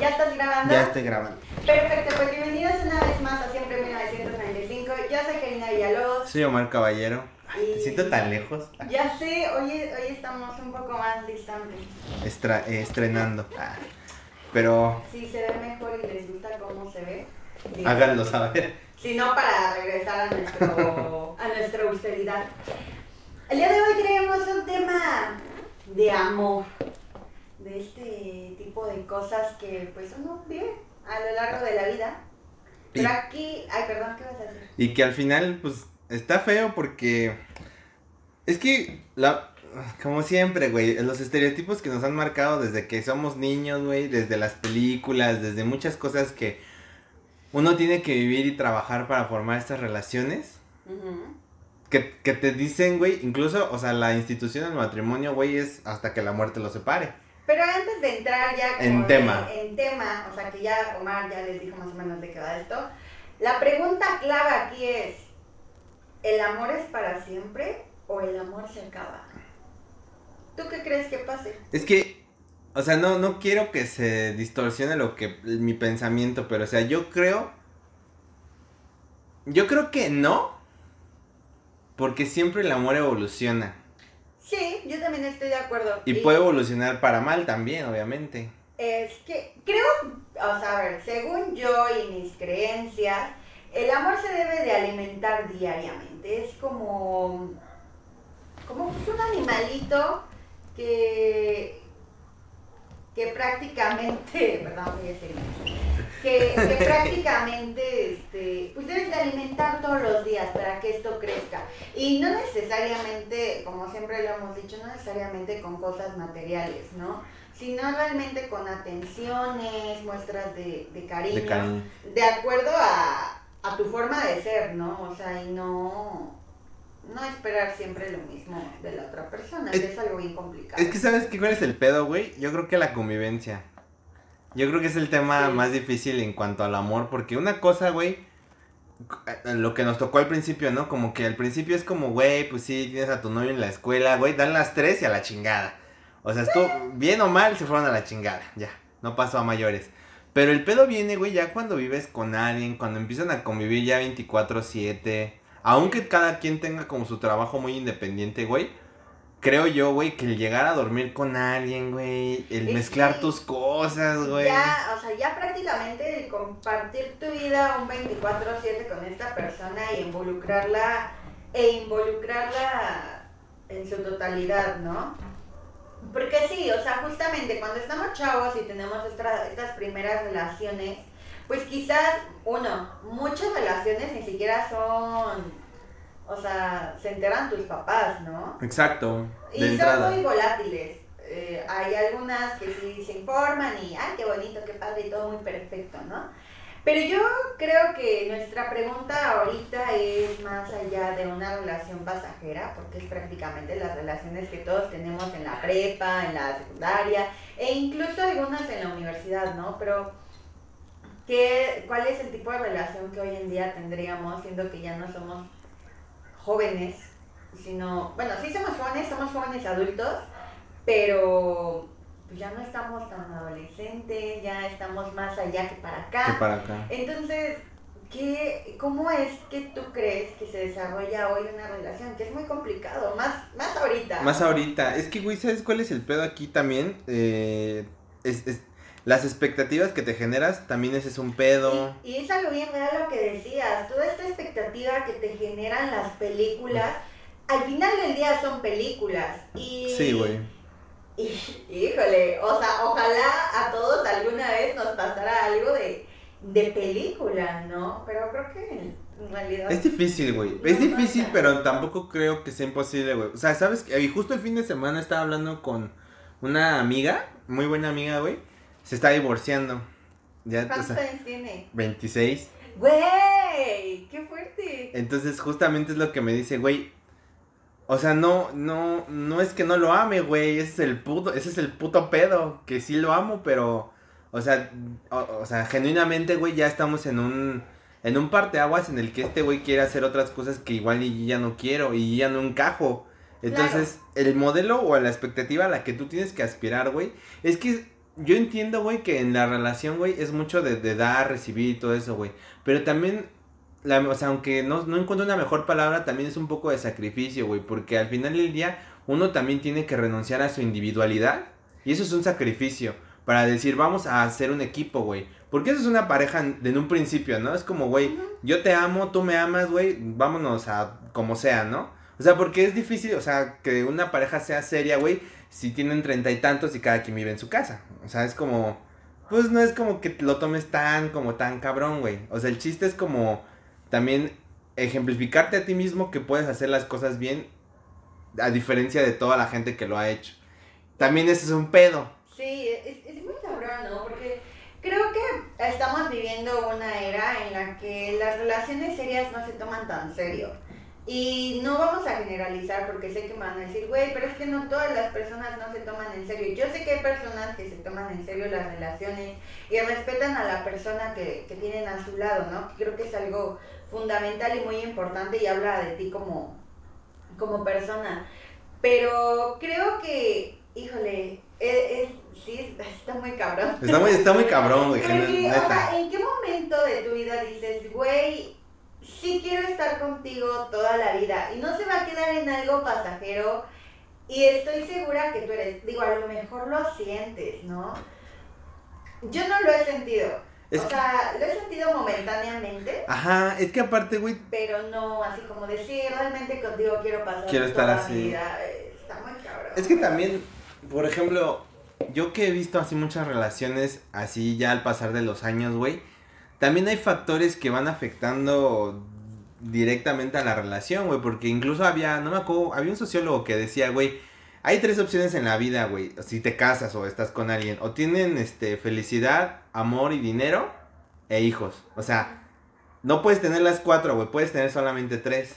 ¿Ya estás grabando? Ya estoy grabando. Perfecto, pues bienvenidos una vez más a Siempre 1995. Yo soy Karina Villalobos. Soy Omar Caballero. Ay, Y- te siento tan lejos. Ya sé, hoy, hoy estamos un poco más distantes. Estra- eh, estrenando. Ah, Pero Si se ve mejor y les gusta cómo se ve. háganlo saber. Si no, para regresar a, nuestro, a nuestra austeridad. El día de hoy traemos un tema de amor. De este tipo de cosas que pues uno vive a lo largo de la vida. Pero Y- aquí, ay, perdón, ¿qué vas a decir? Y que al final, pues, está feo porque. Es que, la, como siempre, güey, los estereotipos que nos han marcado desde que somos niños, güey, desde las películas, desde muchas cosas que uno tiene que vivir y trabajar para formar estas relaciones. Que, que te dicen, güey, incluso, o sea, la institución del matrimonio, güey, es hasta que la muerte los separe. Pero antes de entrar ya como En tema. en tema, o sea que ya Omar ya les dijo más o menos de qué va esto. La pregunta clave aquí es, ¿el amor es para siempre o el amor se acaba? ¿Tú qué crees que pase? Es que, o sea, no, no quiero que se distorsione lo que mi pensamiento, pero o sea, yo creo. Yo creo que no. Porque siempre el amor evoluciona. Sí, yo también estoy de acuerdo. Y puede evolucionar para mal también, obviamente. Es que creo, o sea, a ver, según yo y mis creencias, el amor se debe de alimentar diariamente. Es como, como un animalito que, que prácticamente, perdón, voy a decir, que, que prácticamente, este, pues debes de alimentar todos los días para que esto crezca. Y no necesariamente, como siempre lo hemos dicho, no necesariamente con cosas materiales, ¿no? Sino realmente con atenciones, muestras de, de cariño, De cariño. de acuerdo a, a tu forma de ser, ¿no? O sea, y no, no esperar siempre lo mismo de la otra persona, Es- que es algo bien complicado. Es que, ¿sabes qué? ¿Cuál es el pedo, güey? Yo creo que la convivencia. Yo creo que es el tema Sí. más difícil en cuanto al amor, porque una cosa, güey, eh, lo que nos tocó al principio, ¿no? Como que al principio es como, güey, pues sí, tienes a tu novio en la escuela, güey, dan las tres y a la chingada. O sea, estuvo bien o mal, se fueron a la chingada, ya, no pasó a mayores. Pero el pedo viene, güey, ya cuando vives con alguien, cuando empiezan a convivir ya 24/7, aunque cada quien tenga como su trabajo muy independiente, güey. Creo yo, güey, que el llegar a dormir con alguien, güey, el Es mezclar que tus cosas, güey. Ya, o sea, ya prácticamente el compartir tu vida un 24/7 con esta persona y involucrarla e involucrarla en su totalidad, ¿no? Porque sí, o sea, justamente cuando estamos chavos y tenemos esta- estas primeras relaciones, pues quizás, uno, muchas relaciones ni siquiera son, o sea, se enteran tus papás, ¿no? Exacto, Y son entrada. muy volátiles. Eh, hay algunas que sí se informan y, ay, qué bonito, qué padre, y todo muy perfecto, ¿no? Pero yo creo que nuestra pregunta ahorita es más allá de una relación pasajera, porque es prácticamente las relaciones que todos tenemos en la prepa, en la secundaria, e incluso algunas en la universidad, ¿no? Pero, ¿qué, ¿cuál es el tipo de relación que hoy en día tendríamos, siendo que ya no somos jóvenes, sino, bueno, sí somos jóvenes, somos jóvenes adultos, pero pues ya no estamos tan adolescentes, ya estamos más allá que para acá. Que para acá. Entonces, ¿qué, ¿cómo es que tú crees que se desarrolla hoy una relación? Que es muy complicado, más, más ahorita. Más ahorita. Es que, güey, ¿sabes cuál es el pedo aquí también? Eh, es, es- las expectativas que te generas, también ese es un pedo. Y, y es algo bien real lo que decías, toda esta expectativa que te generan las películas, al final del día son películas. Y, Sí, güey. Híjole, o sea, ojalá a todos alguna vez nos pasara algo de, de película, ¿no? Pero creo que en realidad... Es difícil, güey. Es difícil, pero tampoco creo que sea imposible, güey. O sea, ¿sabes? Y justo el fin de semana estaba hablando con una amiga, muy buena amiga, güey. Se está divorciando. Ya, o ¿Cuántos sea, años tiene? 26. ¡Güey! ¡Qué fuerte! Entonces, justamente es lo que me dice, güey. O sea, no, no, no es que no lo ame, güey. Ese es el puto, ese es el puto pedo. Que sí lo amo, pero. O sea, o, o sea, genuinamente, güey, ya estamos en un. En un parteaguas en el que este güey quiere hacer otras cosas que igual y ya no quiero y ya no encajo. Entonces, el modelo o la expectativa a la que tú tienes que aspirar, güey, es que yo entiendo, güey, que en la relación, güey, es mucho de, de dar, recibir y todo eso, güey. Pero también, la, o sea, aunque no, no encuentro una mejor palabra, también es un poco de sacrificio, güey. Porque al final del día, uno también tiene que renunciar a su individualidad. Y eso es un sacrificio. Para decir, vamos a hacer un equipo, güey. Porque eso es una pareja en, en un principio, ¿no? Es como, güey, yo te amo, tú me amas, güey, vámonos a como sea, ¿no? O sea, porque es difícil, o sea, que una pareja sea seria, güey, si tienen treinta y tantos y cada quien vive en su casa. O sea, es como, pues no es como que lo tomes tan, como tan cabrón, güey. O sea, el chiste es como también ejemplificarte a ti mismo que puedes hacer las cosas bien, a diferencia de toda la gente que lo ha hecho. También ese es un pedo. Sí, es, es muy cabrón, ¿no? Porque creo que estamos viviendo una era en la que las relaciones serias no se toman tan serio. Y no vamos a generalizar porque sé que me van a decir, güey, pero es que no todas las personas no se toman en serio. Yo sé que hay personas que se toman en serio las relaciones y respetan a la persona que, que tienen a su lado, ¿no? Creo que es algo fundamental y muy importante y habla de ti como, como persona. Pero creo que, híjole, es, es- sí, está muy cabrón. Está muy, está muy cabrón, güey, Porque, neta. o sea, ¿en qué momento de tu vida dices, güey, sí quiero estar contigo toda la vida y no se va a quedar en algo pasajero? Y estoy segura que tú eres, digo, a lo mejor lo sientes, ¿no? Yo no lo he sentido. Es o que- sea, lo he sentido momentáneamente, Ajá, es que aparte, güey, pero no así como decir, realmente contigo quiero pasar Quiero estar toda así. mi vida. Está muy cabrón. Es que también, por ejemplo, yo que he visto así muchas relaciones así ya al pasar de los años, güey, también hay factores que van afectando directamente a la relación, güey, porque incluso había, no me acuerdo, había un sociólogo que decía, güey, hay tres opciones en la vida, güey, si te casas o estás con alguien, o tienen, este, felicidad, amor y dinero, e hijos, o sea, no puedes tener las cuatro, güey, puedes tener solamente tres.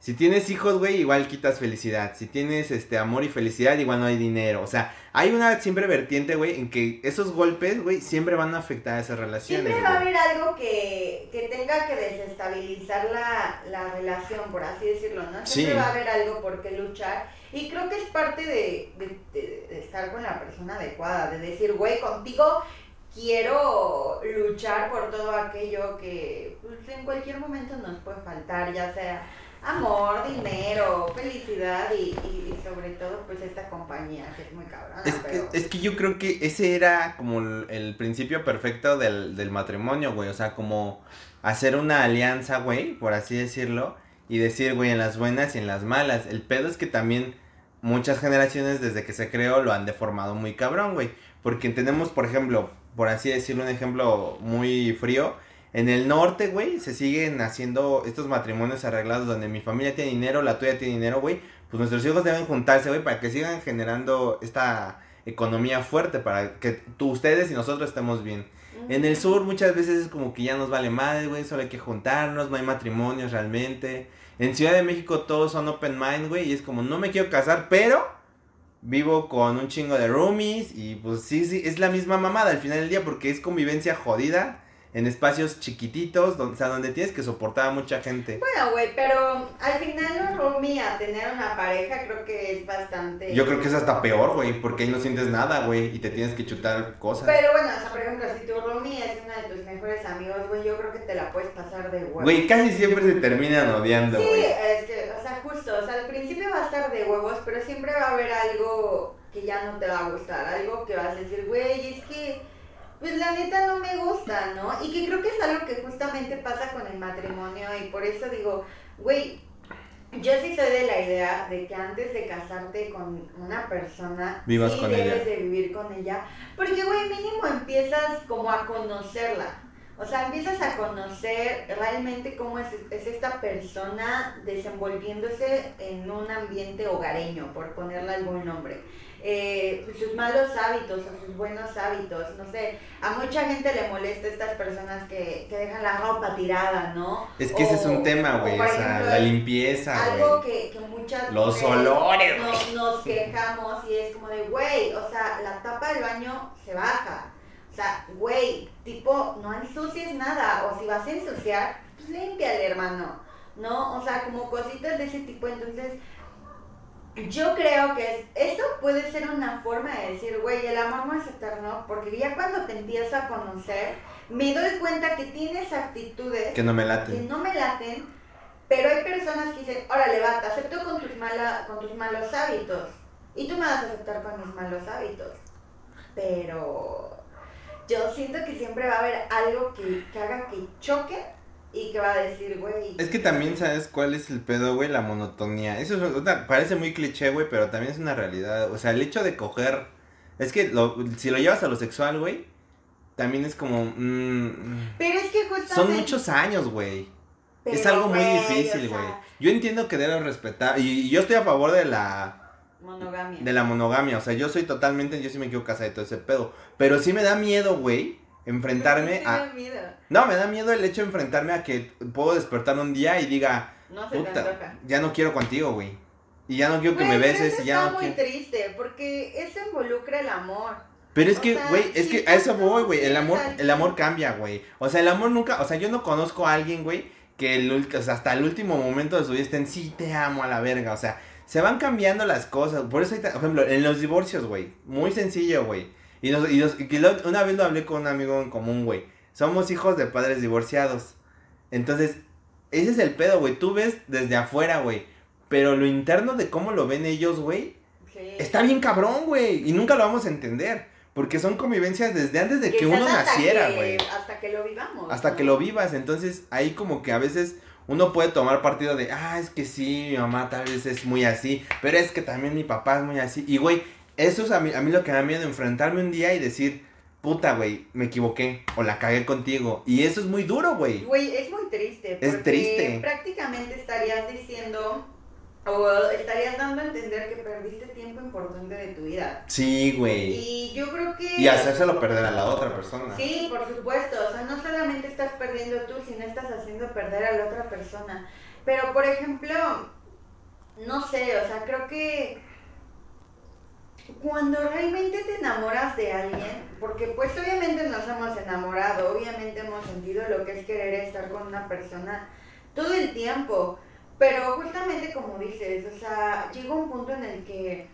Si tienes hijos, güey, igual quitas felicidad. Si tienes este amor y felicidad, igual no hay dinero. O sea, hay una siempre vertiente, güey, en que esos golpes, güey, siempre van a afectar a esas relaciones. Siempre va a haber algo que, que tenga que desestabilizar la, la relación, por así decirlo, ¿no? Siempre Sí. va a haber algo por qué luchar. Y creo que es parte de, de- de- de estar con la persona adecuada, de decir, güey, contigo quiero luchar por todo aquello que pues, en cualquier momento nos puede faltar, ya sea amor, dinero, felicidad y, y- y sobre todo pues esta compañía que es muy cabrona. Es, pero... es- es que yo creo que ese era como el, el principio perfecto del, del matrimonio, güey. O sea, como hacer una alianza, güey, por así decirlo. Y decir, güey, en las buenas y en las malas. El pedo es que también muchas generaciones desde que se creó lo han deformado muy cabrón, güey. Porque tenemos, por ejemplo, por así decirlo, un ejemplo muy frío. En el norte, güey, se siguen haciendo estos matrimonios arreglados donde mi familia tiene dinero, la tuya tiene dinero, güey. Pues nuestros hijos deben juntarse, güey, para que sigan generando esta economía fuerte, para que tú, ustedes y nosotros estemos bien. En el sur muchas veces es como que ya nos vale madre, güey, solo hay que juntarnos, no hay matrimonios realmente. En Ciudad de México todos son open mind, güey, y es como, no me quiero casar, pero vivo con un chingo de roomies y pues sí, sí, es la misma mamada al final del día porque es convivencia jodida en espacios chiquititos, donde, o sea, donde tienes que soportar a mucha gente. Bueno, güey, pero al final un roomie a tener una pareja creo que es bastante... Yo creo que es hasta peor, güey, porque ahí no sientes nada, güey, y te tienes que chutar cosas. Pero bueno, o sea, por ejemplo, si tu roomie es uno de tus mejores amigos, güey, yo creo que te la puedes pasar de huevo. Güey, casi siempre se terminan odiando, Sí, güey. es que, o sea, justo, o sea, al principio va a estar de huevos, pero siempre va a haber algo que ya no te va a gustar, algo que vas a decir, güey, es que, pues la neta no me gusta, ¿no? Y que creo que es algo que justamente pasa con el matrimonio y por eso digo, güey, yo sí soy de la idea de que antes de casarte con una persona, Vivas sí con debes ella. de vivir con ella, porque, güey, mínimo empiezas como a conocerla. O sea, empiezas a conocer realmente cómo es, es esta persona desenvolviéndose en un ambiente hogareño, por ponerle algún nombre. Eh, pues, sus malos hábitos o sus buenos hábitos, no sé. A mucha gente le molesta estas personas que, que dejan la ropa tirada, ¿no? Es que ese es un O- tema, o, güey, por o sea, ejemplo, la limpieza, algo que, que muchas Los olores, nos, nos quejamos y es como de, güey, o sea, la tapa del baño se baja. O sea, güey, tipo, no ensucies nada. O si vas a ensuciar, pues límpiale, hermano. ¿No? O sea, como cositas de ese tipo. Entonces, yo creo que es, esto puede ser una forma de decir, güey, el amor no es eterno, porque ya cuando te empiezo a conocer, me doy cuenta que tienes actitudes Que no me que laten. no me laten, pero hay personas que dicen, órale, va, te acepto con tus, mala, con tus malos hábitos, y tú me vas a aceptar con mis malos hábitos, pero yo siento que siempre va a haber algo que, que haga que choque y que va a decir, güey, Es que también sabes cuál es el pedo, güey, la monotonía. Eso es una- parece muy cliché, güey, pero también es una realidad. O sea, el hecho de coger, es que lo- si lo llevas a lo sexual, güey, también es como, mm, pero es que justamente... son muchos años, güey. Es algo muy güey, difícil, o sea, güey. Yo entiendo que debes respetar y, y yo estoy a favor de la Monogamia. de la monogamia, o sea, yo soy totalmente, yo sí me quiero casar y todo ese pedo, pero sí me da miedo, güey, enfrentarme Sí, a me da miedo. No, me da miedo el hecho de enfrentarme a que puedo despertar un día y diga, No se te puta, antoja. ya no quiero contigo, güey. Y ya no quiero que me pero beses eso y ya está no muy quiero. triste, porque eso involucra el amor. Pero es o que, güey, es que a eso voy, güey. El amor, el amor cambia, güey. O sea, el amor nunca, o sea, yo no conozco a alguien, güey, que el, o sea, hasta el último momento de su vida estén, sí, te amo a la verga. O sea, se van cambiando las cosas. Por eso, hay por ejemplo, en los divorcios, güey, muy sencillo, güey. Y, nos, y, nos- y lo- una vez lo hablé con un amigo en común, güey. Somos hijos de padres divorciados. Entonces, ese es el pedo, güey. Tú ves desde afuera, güey. Pero lo interno de cómo lo ven ellos, güey, Sí. está bien cabrón, güey. Y nunca lo vamos a entender. Porque son convivencias desde antes de que uno naciera, güey. Hasta que lo vivamos. Hasta ¿no? que lo vivas. Entonces, ahí como que a veces uno puede tomar partido de, ah, es que sí, mi mamá tal vez es muy así. Pero es que también mi papá es muy así. Y, güey, eso es a mí, a mí lo que me da miedo, enfrentarme un día y decir, puta, güey, me equivoqué. O la cagué contigo. Y eso es muy duro, güey. Güey, es muy triste. Es triste. Prácticamente estarías diciendo, o estarías dando a entender que perdiste tiempo importante de tu vida. Sí, güey. Y yo creo que... Y hacérselo perder a la otra persona. Sí, por supuesto. O sea, no solamente estás perdiendo tú, sino estás haciendo perder a la otra persona. Pero, por ejemplo, no sé, o sea, creo que cuando realmente te enamoras de alguien, porque pues obviamente nos hemos enamorado, obviamente hemos sentido lo que es querer estar con una persona todo el tiempo, pero justamente como dices, o sea, llega un punto en el que,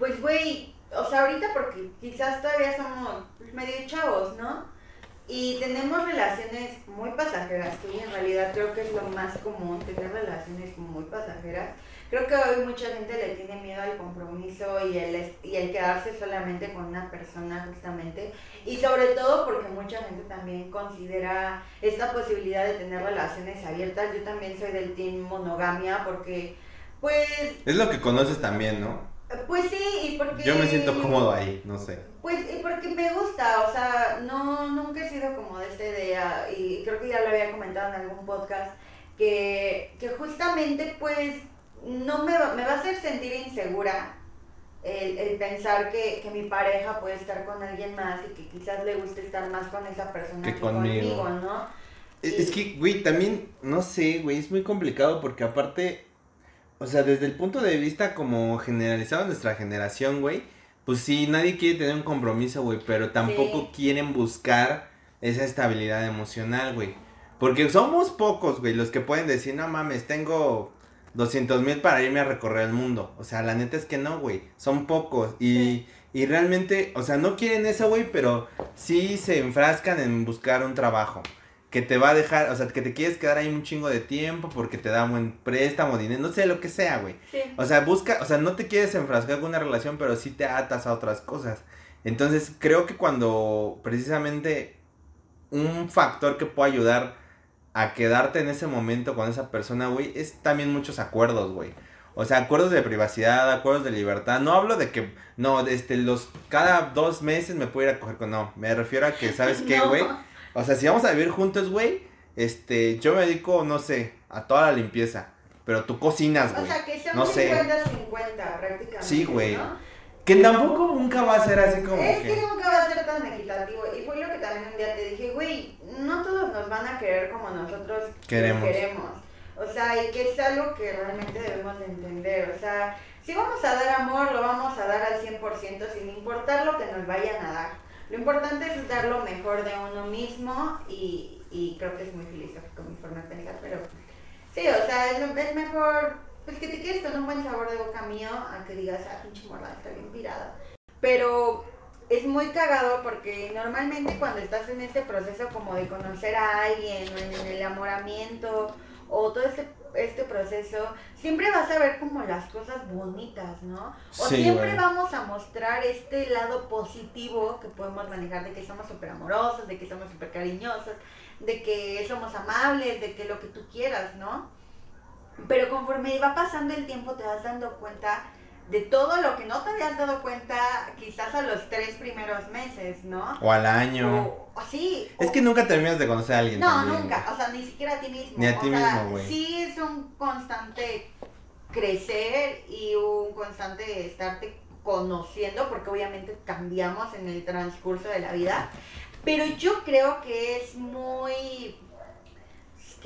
pues güey, o sea, ahorita porque quizás todavía somos medio chavos, ¿no? Y tenemos relaciones muy pasajeras, que en realidad creo que es lo más común, tener relaciones muy pasajeras. Creo que hoy mucha gente le tiene miedo al compromiso y el, y el quedarse solamente con una persona justamente. Y sobre todo porque mucha gente también considera esta posibilidad de tener relaciones abiertas. Yo también soy del team monogamia porque, pues, Es lo que conoces también, ¿no? pues sí, y porque... Yo me siento cómodo ahí, no sé. Pues y porque me gusta, o sea, no, nunca he sido como de esta idea y creo que ya lo había comentado en algún podcast, que, que justamente pues no me, va- me va a hacer sentir insegura el, el pensar que, que mi pareja puede estar con alguien más y que quizás le guste estar más con esa persona Que que, conmigo. conmigo, ¿no? Es es que, güey, también, no sé, güey, es muy complicado porque aparte, o sea, desde el punto de vista como generalizado de nuestra generación, güey, pues sí, nadie quiere tener un compromiso, güey, pero tampoco Sí. quieren buscar esa estabilidad emocional, güey. Porque somos pocos, güey, los que pueden decir, no mames, tengo 200 mil para irme a recorrer el mundo. O sea, la neta es que no, güey, son pocos. Y, y realmente, o sea, no quieren eso, güey, pero sí se enfrascan en buscar un trabajo que te va a dejar, o sea, que te quieres quedar ahí un chingo de tiempo porque te da buen préstamo, dinero, no sé, lo que sea, güey. Sí. O sea, busca, o sea, no te quieres enfrascar con una relación, pero sí te atas a otras cosas. Entonces, creo que cuando precisamente un factor que puede ayudar a quedarte en ese momento con esa persona, güey, es también muchos acuerdos, güey. O sea, acuerdos de privacidad, acuerdos de libertad. No hablo de que, no, este, los, cada dos meses me puedo ir a coger con, no, me refiero a que, ¿sabes qué, No. güey? O sea, si vamos a vivir juntos, güey, este, yo me dedico, no sé, a toda la limpieza. Pero tú cocinas, O güey. sea, que sea no un sé. 50-50 prácticamente. Sí, güey. ¿no? Que tampoco nunca va a ser así como Es que que... nunca va a ser tan equitativo. Y fue lo que también un día te dije, güey, no todos nos van a querer como nosotros Queremos. queremos. O sea, y que es algo que realmente debemos de entender. O sea, si vamos a dar amor, lo vamos a dar al 100% sin importar lo que nos vayan a dar. Lo importante es dar lo mejor de uno mismo y, y creo que es muy filosófico mi forma de pensar, pero sí, o sea, es, es mejor pues que te quedes con un buen sabor de boca mío, a que digas, ah, pinche morra, está bien pirada. Pero es muy cagado porque normalmente cuando estás en este proceso como de conocer a alguien o en el enamoramiento o todo este, este proceso, siempre vas a ver como las cosas bonitas, ¿no? O Sí, siempre vamos a mostrar este lado positivo que podemos manejar de que somos súper amorosos, de que somos súper cariñosos, de que somos amables, de que lo que tú quieras, ¿no? Pero conforme va pasando el tiempo te vas dando cuenta de todo lo que no te habías dado cuenta quizás a los tres primeros meses, ¿no? O al año. O, o sí. Es o- que nunca terminas de conocer a alguien. no, también, nunca, o sea, ni siquiera a ti mismo. Ni a o ti sea, mismo, güey. Sí es un constante crecer y un constante estarte conociendo, porque obviamente cambiamos en el transcurso de la vida. Pero yo creo que es muy,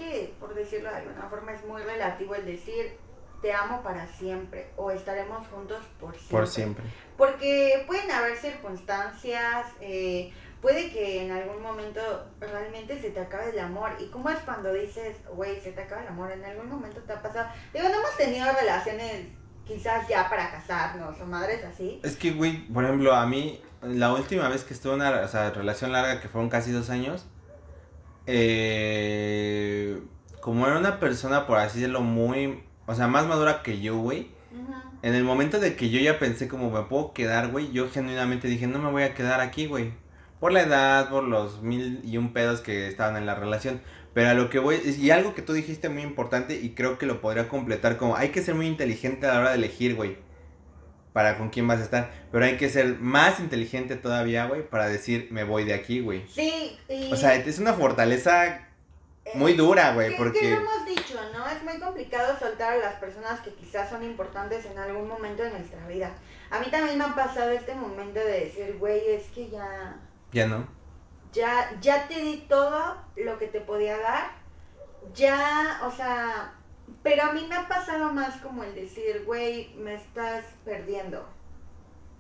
que por decirlo de alguna forma es muy relativo el decir te amo para siempre o estaremos juntos por siempre. Por siempre. Porque pueden haber circunstancias, eh, puede que en algún momento realmente se te acabe el amor. ¿Y cómo es cuando dices, güey, se te acaba el amor? En algún momento te ha pasado. Digo, no hemos tenido relaciones quizás ya para casarnos o madres así. Es que, güey, por ejemplo, a mí, la última vez que estuve en una o sea, relación larga, que fueron casi dos años, eh, como era una persona, por así decirlo, muy, o sea, más madura que yo, güey, en el momento de que yo ya pensé como me puedo quedar, güey, yo genuinamente dije, no me voy a quedar aquí, güey. Por la edad, por los mil y un pedos que estaban en la relación. Pero a lo que voy, y algo que tú dijiste muy importante y creo que lo podría completar como, hay que ser muy inteligente a la hora de elegir, güey. Para con quién vas a estar. Pero hay que ser más inteligente todavía, güey, para decir, me voy de aquí, güey. Sí, y... O sea, es una fortaleza eh, muy dura, güey, ¿Qué- porque... ¿Qué lo hemos dicho, no? Es muy complicado soltar a las personas que quizás son importantes en algún momento de nuestra vida. A mí también me ha pasado este momento de decir, güey, es que ya, Ya no. ya, ya te di todo lo que te podía dar. Ya, o sea, pero a mí me ha pasado más como el decir, güey, me estás perdiendo.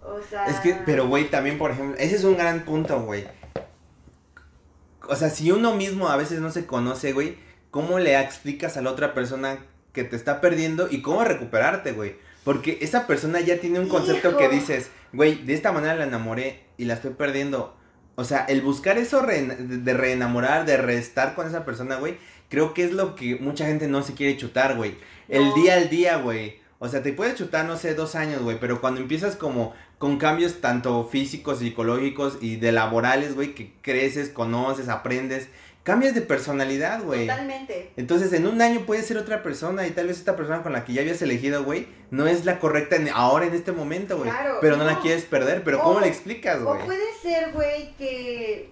O sea... Es que, pero güey, también, por ejemplo, ese es un gran punto, güey. O sea, si uno mismo a veces no se conoce, güey, ¿cómo le explicas a la otra persona que te está perdiendo y cómo recuperarte, güey? Porque esa persona ya tiene un concepto Hijo. que dices, güey, de esta manera la enamoré y la estoy perdiendo. O sea, el buscar eso re- de reenamorar, de reestar con esa persona, güey, creo que es lo que mucha gente no se quiere chutar, güey. El No. día al día, güey. O sea, te puedes chutar, no sé, dos años, güey, pero cuando empiezas como con cambios tanto físicos, psicológicos y de laborales, güey, que creces, conoces, aprendes, cambias de personalidad, güey. Totalmente. Entonces, en un año puedes ser otra persona y tal vez esta persona con la que ya habías elegido, güey, no es la correcta en- ahora en este momento, güey. Claro, pero no, la quieres perder, pero ¿cómo O- le explicas, O güey? puede ser, güey, que.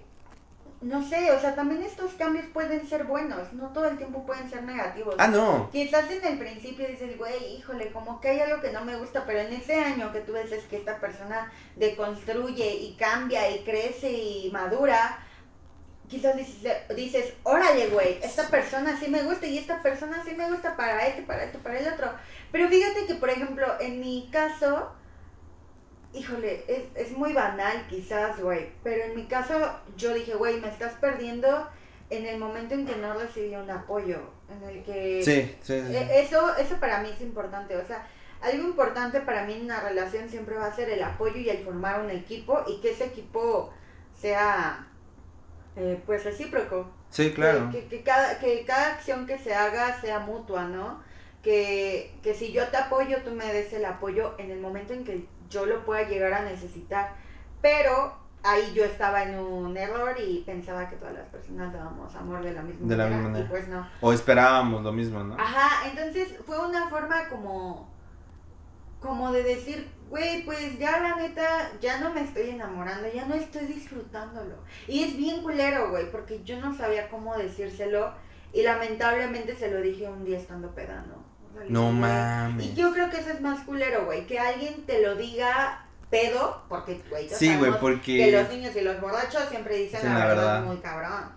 No sé, o sea, también estos cambios pueden ser buenos, no todo el tiempo pueden ser negativos. Ah, no. Quizás en el principio dices, güey, híjole, como que hay algo que no me gusta, pero en ese año que tú ves es que esta persona deconstruye y cambia y crece y madura, quizás dices, dices órale, güey, esta persona sí me gusta y esta persona sí me gusta para este, para esto, para el otro. Pero fíjate que, por ejemplo, en mi caso, híjole, es, es muy banal quizás, güey, pero en mi caso yo dije, güey, me estás perdiendo en el momento en que no recibí un apoyo, en el que... Sí, sí, sí. Eso, eso para mí es importante, o sea, algo importante para mí en una relación siempre va a ser el apoyo y el formar un equipo y que ese equipo sea eh, pues recíproco. Sí, claro. Que, que- que cada, que cada acción que se haga sea mutua, ¿no? Que, que si yo te apoyo, tú me des el apoyo en el momento en que yo lo pueda llegar a necesitar. Pero ahí yo estaba en un error y pensaba que todas las personas dábamos amor de la misma De la manera. misma Y manera. pues no. O esperábamos lo mismo, ¿no? Ajá, entonces fue una forma como, como de decir, güey, pues ya la neta, ya no me estoy enamorando, ya no estoy disfrutándolo. Y es bien culero, güey, porque yo no sabía cómo decírselo y lamentablemente se lo dije un día estando pedando. No mames. Y yo creo que eso es más culero, güey, que alguien te lo diga pedo, porque, güey, Sí, güey, porque... que los niños y los borrachos siempre dicen Sí, la, la verdad, verdad. muy cabrón.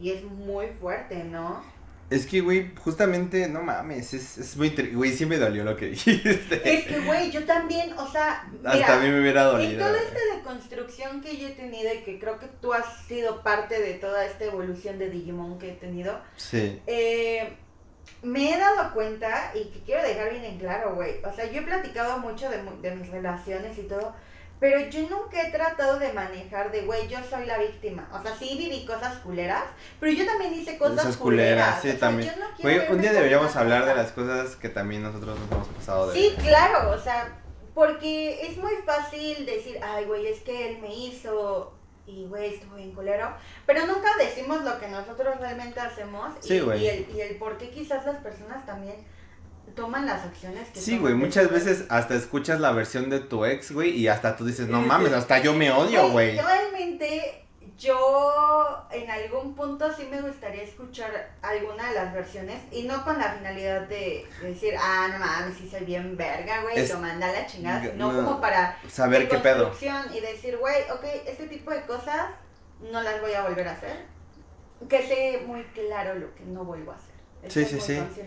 Y es muy fuerte, ¿no? Es que, güey, justamente, no mames, es, es muy... Güey, sí me dolió lo que dijiste. Es que, güey, yo también, o sea, Hasta mira, a mí me hubiera en dolido. toda güey. esta deconstrucción que yo he tenido y que creo que tú has sido parte de toda esta evolución de Digimon que he tenido, Sí. eh, me he dado cuenta y que quiero dejar bien en claro, güey. O sea, yo he platicado mucho de, mis relaciones y todo, pero yo nunca he tratado de manejar de, güey, yo soy la víctima. O sea, sí viví cosas culeras, pero yo también hice cosas Esas culeras. culeras, sí, O sea, también. no Güey, un día deberíamos hablar de las cosas que también nosotros nos hemos pasado de Sí, claro, o sea, porque es muy fácil decir, ay, güey, es que él me hizo y, güey, estuvo bien culero, pero nunca decimos lo que nosotros realmente hacemos y, Sí, güey. y, el, y el por qué quizás las personas también toman las acciones que Sí, güey, muchas veces hasta escuchas la versión de tu ex, güey, y hasta tú dices, no mames, hasta yo me odio, güey. Realmente yo en algún punto sí me gustaría escuchar alguna de las versiones y no con la finalidad de, de decir, ah, no mames, sí soy bien verga, güey, Es- lo manda a la chingada, sino no. como para Saber qué pedo. y decir, güey, ok, este tipo de cosas no las voy a volver a hacer. Que sé muy claro lo que no vuelvo a hacer. Sí, Estoy sí, sí.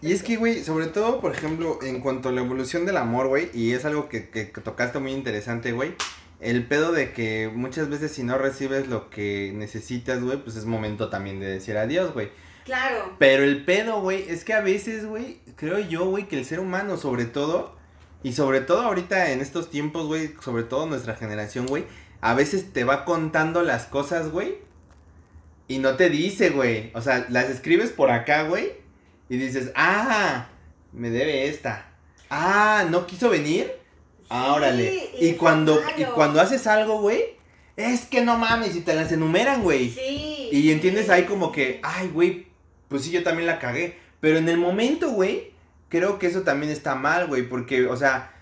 Y es que, güey, sobre todo, por ejemplo, en cuanto a la evolución del amor, güey, y es algo que, que, que tocaste muy interesante, güey, el pedo de que muchas veces si no recibes lo que necesitas, güey, pues es momento también de decir adiós, güey. Claro. Pero el pedo, güey, es que a veces, güey, creo yo, güey, que el ser humano, sobre todo, y sobre todo ahorita en estos tiempos, güey, sobre todo nuestra generación, güey, a veces te va contando las cosas, güey, y no te dice, güey. O sea, las escribes por acá, güey, y dices, ah, me debe esta. Ah, ¿no quiso venir? Ah, Sí, órale. Y cuando, y cuando haces algo, güey, es que no mames, y te las enumeran, güey. Sí. Y entiendes ahí como que, ay, güey, pues sí, yo también la cagué. Pero en el momento, güey, creo que eso también está mal, güey, porque, o sea,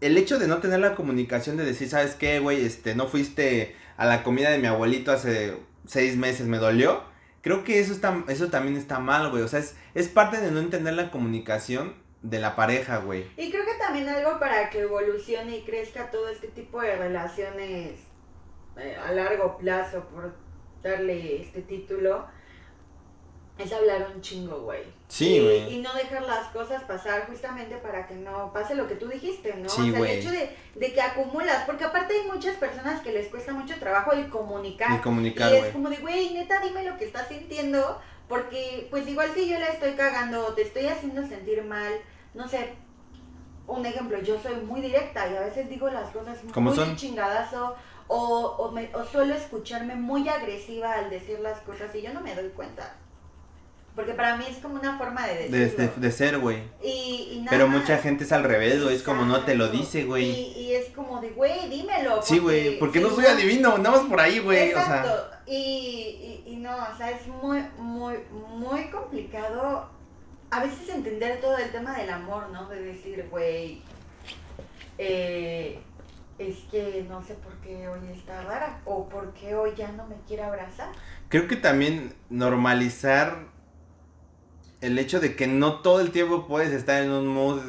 el hecho de no tener la comunicación de decir, ¿sabes qué, güey? Este, no fuiste a la comida de mi abuelito hace seis meses, me dolió. Creo que eso, está, eso también está mal, güey. O sea, es, es parte de no entender la comunicación de la pareja, güey. Y creo que también algo para que evolucione y crezca todo este tipo de relaciones eh, a largo plazo, por darle este título, es hablar un chingo, güey. Sí, güey. Y no dejar las cosas pasar justamente para que no pase lo que tú dijiste, ¿no? Sí, o sea, güey. el hecho de, de que acumulas, porque aparte hay muchas personas que les cuesta mucho trabajo el comunicar. El comunicar, y es como de, güey, neta, dime lo que estás sintiendo, porque pues igual si yo la estoy cagando te estoy haciendo sentir mal, no sé, un ejemplo, yo soy muy directa y a veces digo las cosas ¿Cómo muy son? chingadazo o, o, me, o suelo escucharme muy agresiva al decir las cosas y yo no me doy cuenta. Porque para mí es como una forma de decirlo. De, de, de ser, güey. Y, y nada Pero mucha gente es al revés, güey. Es como no te lo dice, güey. Y, y es como de, güey, dímelo. Sí, güey, porque no soy adivino, nada más por ahí, güey. O Exacto. sea, Y, y, y no, o sea, es muy, muy, muy complicado a veces entender todo el tema del amor, ¿no? De decir, güey, eh, es que no sé por qué hoy está rara o por qué hoy ya no me quiere abrazar. creo que también normalizar el hecho de que no todo el tiempo puedes estar en un mood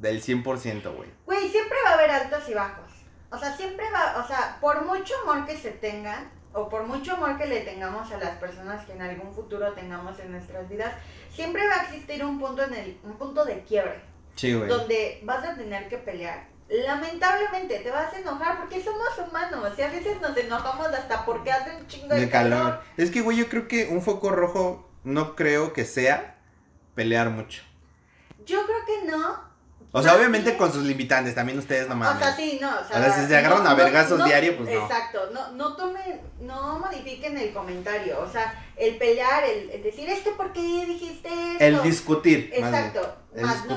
del 100%, güey. Güey, siempre va a haber altos y bajos. O sea, siempre va, o sea, por mucho amor que se tengan, o por mucho amor que le tengamos a las personas que en algún futuro tengamos en nuestras vidas, siempre va a existir un punto en el, un punto de quiebre, Sí, güey. donde vas a tener que pelear. Lamentablemente te vas a enojar porque somos humanos y a veces nos enojamos hasta porque hace un chingo de, De calor. Es que, güey, yo creo que un foco rojo no creo que sea pelear mucho. Yo creo que no. O sea, Más obviamente con sus limitantes, también ustedes no O mames. sea, sí, no, o sea, O sea, si se agarran a vergazos diario, pues no. Exacto, no, no tomen, no modifiquen el comentario, o sea, el pelear, el, el decir, es que ¿por qué dijiste esto? El discutir. más. Exacto, el más, o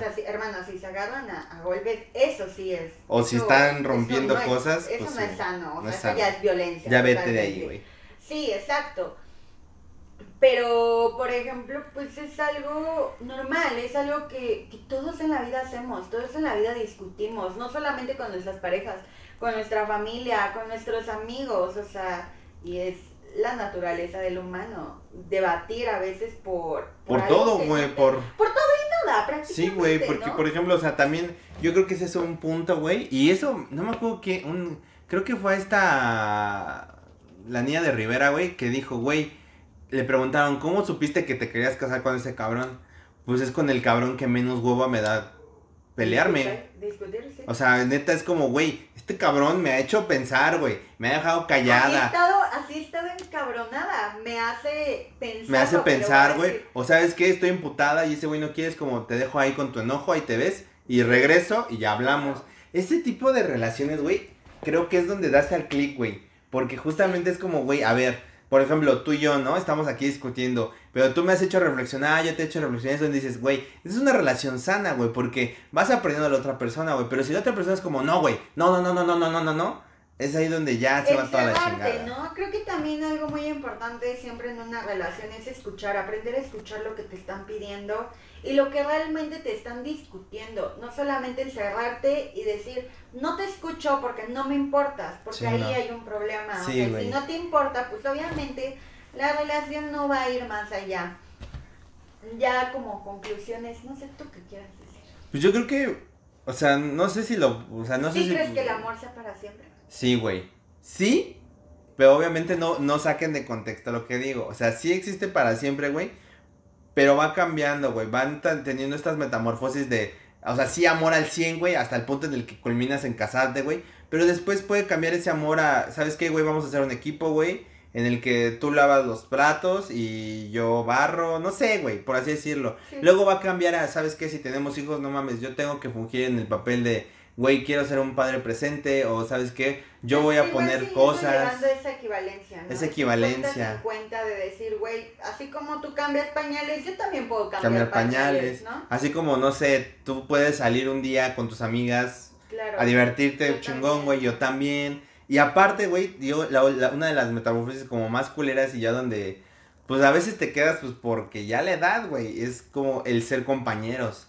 sea, si- hermanos, si se agarran a, a golpes, eso sí es. O si están rompiendo es- cosas, Eso pues no es sano, o sea, es eso ya es violencia. Ya vete de ahí, güey. Sí, exacto. Pero, por ejemplo, pues es algo normal, es algo que, que todos en la vida hacemos, todos en la vida discutimos, no solamente con nuestras parejas, con nuestra familia, con nuestros amigos, o sea, y es la naturaleza del humano, debatir a veces por... Por todo, güey, no por... te nada, prácticamente, Sí, güey, porque ¿no? por ejemplo, o sea, también yo creo que ese es un punto, güey, y eso, no me acuerdo que, un, creo que fue esta, la niña de Rivera, güey, que dijo, güey, le preguntaron, ¿cómo supiste que te querías casar con ese cabrón? Pues es con el cabrón que menos hueva me da pelearme. Discutir, discutir, sí. O sea, neta es como, güey, este cabrón me ha hecho pensar, güey. Me ha dejado callada. Así he estado, así he estado encabronada. Me hace pensar. Me hace pensar, güey. O sabes qué, estoy imputada y ese güey no quieres como te dejo ahí con tu enojo, ahí te ves. Y regreso y ya hablamos. Ese tipo de relaciones, güey, creo que es donde das al clic, güey. Porque justamente es como, güey, a ver, por ejemplo, tú y yo, ¿no? Estamos aquí discutiendo, pero tú me has hecho reflexionar, yo te he hecho reflexionar, donde dices, güey, es una relación sana, güey, porque vas aprendiendo a la otra persona, güey, pero si la otra persona es como, no, güey, no, no, no, no, no, no, no, no, es ahí donde ya se va toda la chingada. ¿no? Creo que también algo muy importante siempre en una relación es escuchar, aprender a escuchar lo que te están pidiendo y lo que realmente te están discutiendo. No solamente encerrarte y decir, no te escucho porque no me importas, porque ahí hay un problema. si no te importa, pues obviamente la relación no va a ir más allá. Ya como conclusiones, no sé tú qué quieras decir. Pues yo creo que, o sea, no sé si lo, o sea, no ¿Sí sé crees que el amor sea para siempre? Sí, güey. Sí, pero obviamente no, no saquen de contexto lo que digo. O sea, sí existe para siempre, güey. Pero va cambiando, güey. Van teniendo estas metamorfosis de. O sea, sí amor al 100, güey. Hasta el punto en el que culminas en casarte, güey. Pero después puede cambiar ese amor a. ¿Sabes qué, güey? Vamos a hacer un equipo, güey. En el que tú lavas los platos y yo barro. No sé, güey. Por así decirlo. Luego va a cambiar a. ¿Sabes qué? Si tenemos hijos, no mames. Yo tengo que fungir en el papel de güey, quiero ser un padre presente o sabes qué, yo voy a poner cosas. esa equivalencia, Esa equivalencia. 50 de decir, güey, así como tú cambias pañales, yo también puedo cambiar, pañales, ¿no? Así como, no sé, tú puedes salir un día con tus amigas a divertirte chingón, güey, yo también. Y aparte, güey, yo, una de las metamorfosis como más culeras y ya donde, pues a veces te quedas, pues porque ya la edad, güey, es como el ser compañeros.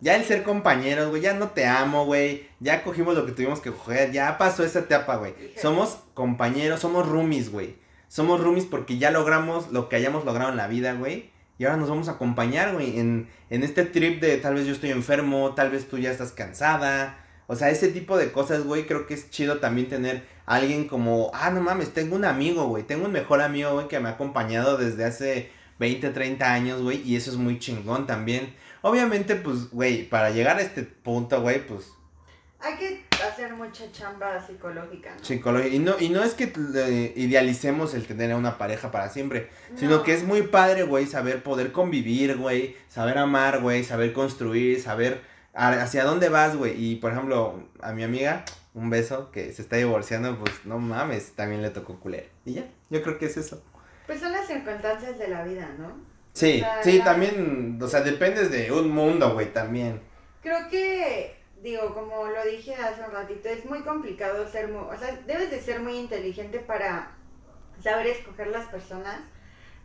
Ya el ser compañeros, güey, ya no te amo, güey. Ya cogimos lo que tuvimos que coger, ya pasó esa etapa, güey. Somos compañeros, somos roomies, güey. Somos roomies porque ya logramos lo que hayamos logrado en la vida, güey. Y ahora nos vamos a acompañar, güey, en, en este trip de tal vez yo estoy enfermo, tal vez tú ya estás cansada. O sea, ese tipo de cosas, güey, creo que es chido también tener a alguien como, ah, no mames, tengo un amigo, güey. Tengo un mejor amigo, güey, que me ha acompañado desde hace 20, 30 años, güey. Y eso es muy chingón también. Obviamente, pues, güey, para llegar a este punto, güey, pues... Hay que hacer mucha chamba psicológica, ¿no? Psicológica. Y no, y no es que idealicemos el tener a una pareja para siempre, sino que es muy padre, güey, saber poder convivir, güey, saber amar, güey, saber construir, saber hacia dónde vas, güey. Y, por ejemplo, a mi amiga, un beso, que se está divorciando, pues, no mames, también le tocó culero. Y ya, yo creo que es eso. Pues son las circunstancias de la vida, ¿no? Sí, sí, también, o sea, dependes de un mundo, güey, también. Creo que, digo, como lo dije hace un ratito, es muy complicado ser, muy, o sea, debes de ser muy inteligente para saber escoger las personas,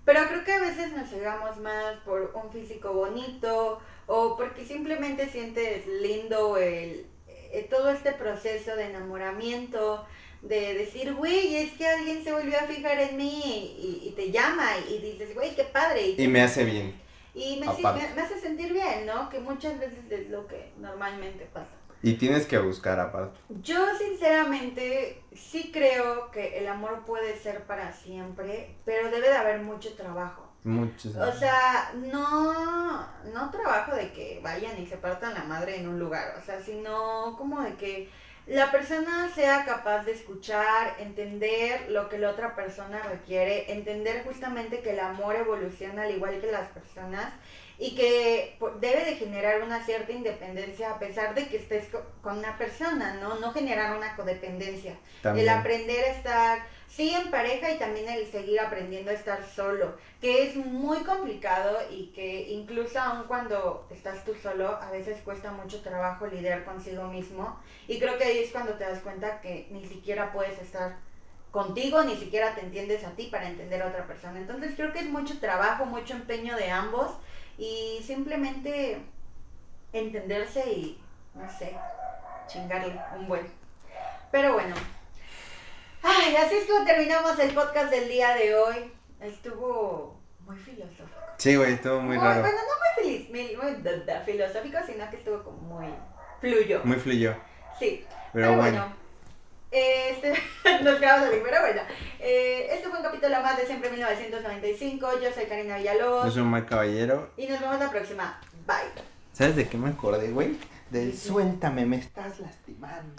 pero creo que a veces nos llegamos más por un físico bonito o porque simplemente sientes lindo el, eh, todo este proceso de enamoramiento de decir, güey, es que alguien se volvió a fijar en mí y, te llama y dices, güey, qué padre. Y, me hace bien. Y me, me, hace sentir bien, ¿no? Que muchas veces es lo que normalmente pasa. Y tienes que buscar aparte. Yo sinceramente sí creo que el amor puede ser para siempre, pero debe de haber mucho trabajo. Mucho. O sea, no, no trabajo de que vayan y se partan la madre en un lugar, o sea, sino como de que la persona sea capaz de escuchar, entender lo que la otra persona requiere, entender justamente que el amor evoluciona al igual que las personas y que debe de generar una cierta independencia a pesar de que estés con una persona, ¿no? No generar una codependencia. El aprender a estar sí en pareja y también el seguir aprendiendo a estar solo, que es muy complicado y que incluso aun cuando estás tú solo, a veces cuesta mucho trabajo lidiar consigo mismo y creo que ahí es cuando te das cuenta que ni siquiera puedes estar contigo, ni siquiera te entiendes a ti para entender a otra persona. Entonces creo que es mucho trabajo, mucho empeño de ambos y simplemente entenderse y, no sé, chingarle un buen. Pero bueno, Ay, así es como terminamos el podcast del día de hoy. Estuvo muy filosófico. Sí, güey, estuvo muy, raro. Bueno, no muy, feliz, muy, filosófico, sino que estuvo como muy fluyo. Muy fluyo. Sí. Pero, bueno. este, nos quedamos así, pero bueno. Eh, este fue un capítulo más de Siempre 1995. Yo soy Karina Villalobos. Yo soy Mar Caballero. Y nos vemos la próxima. Bye. ¿Sabes de qué me acordé, güey? del suéltame, me estás lastimando.